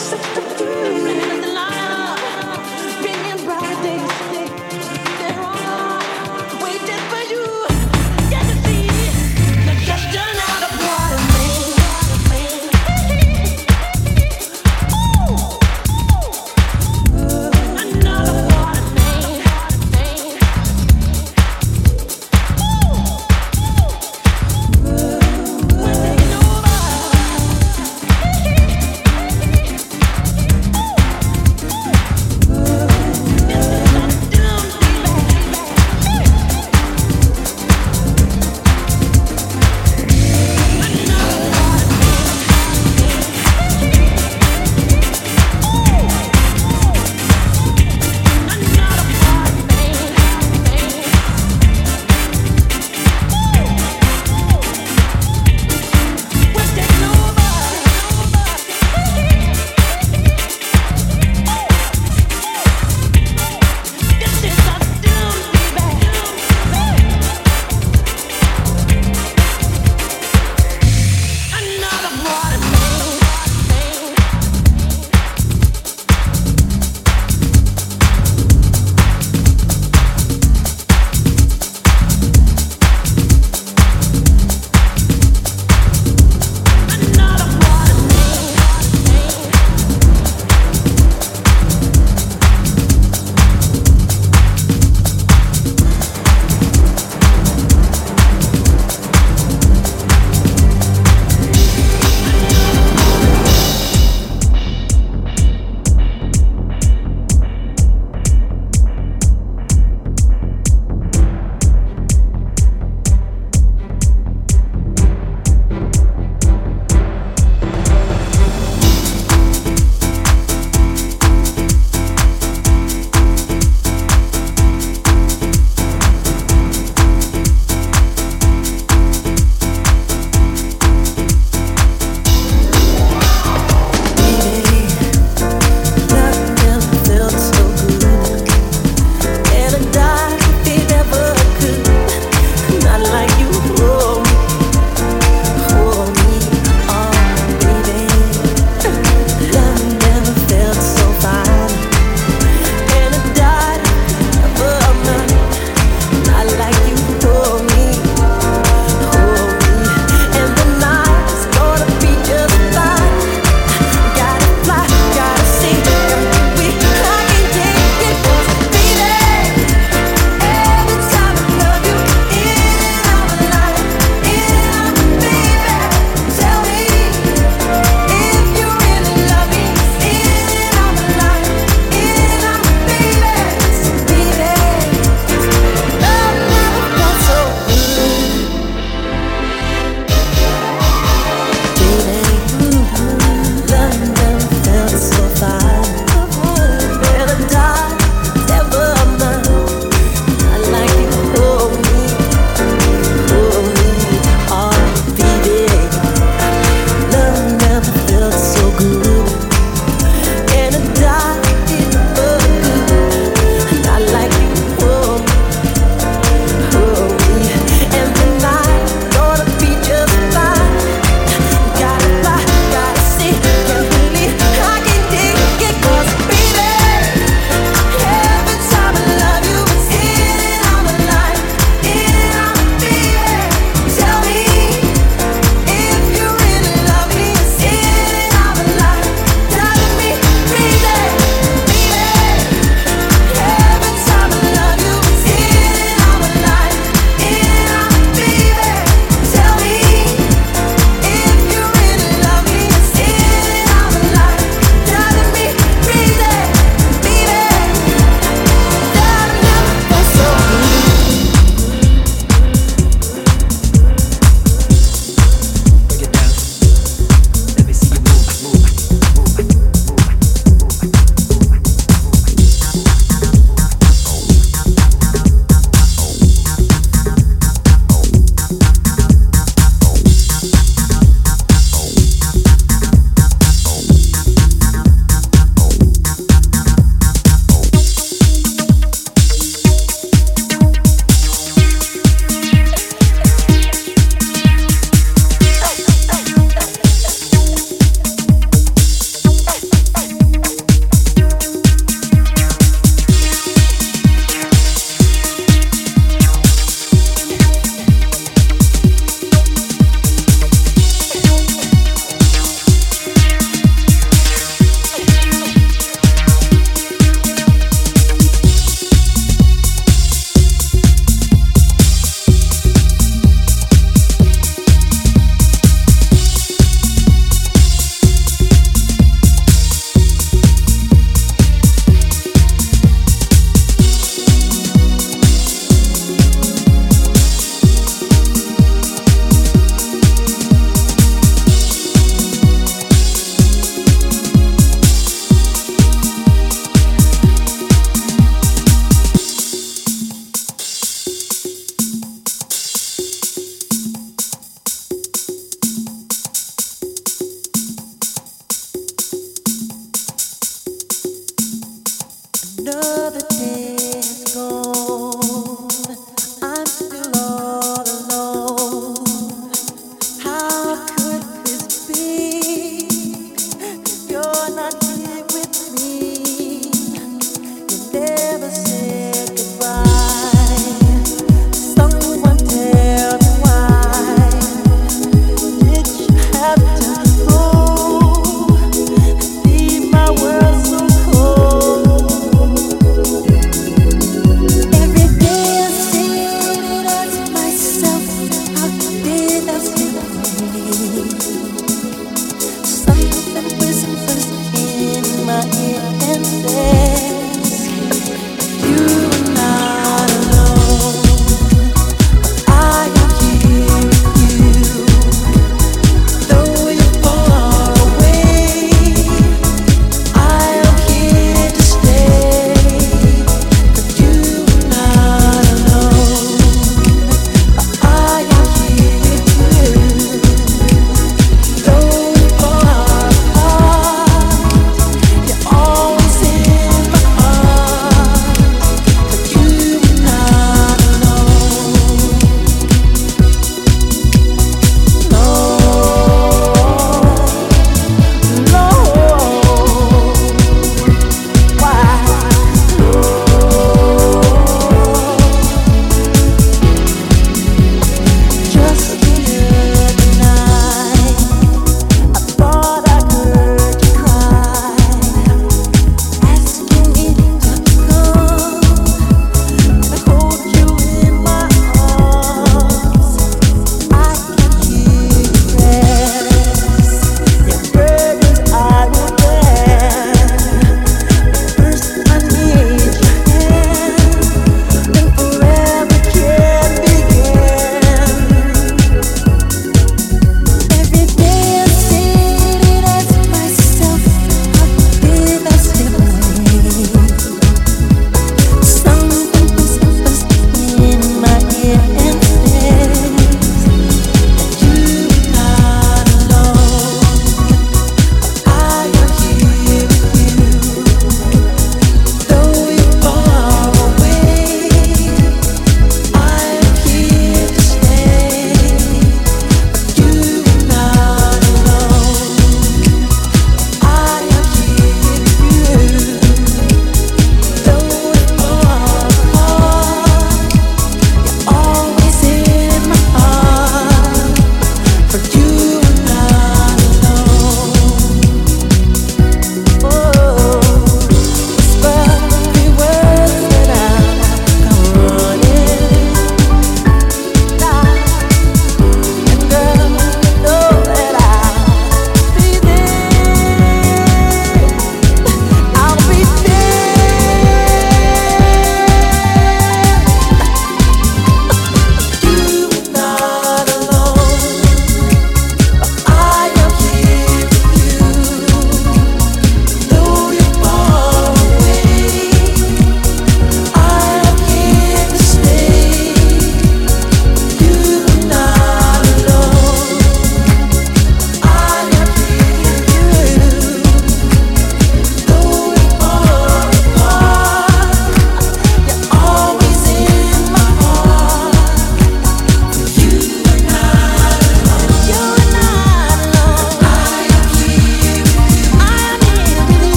Yes.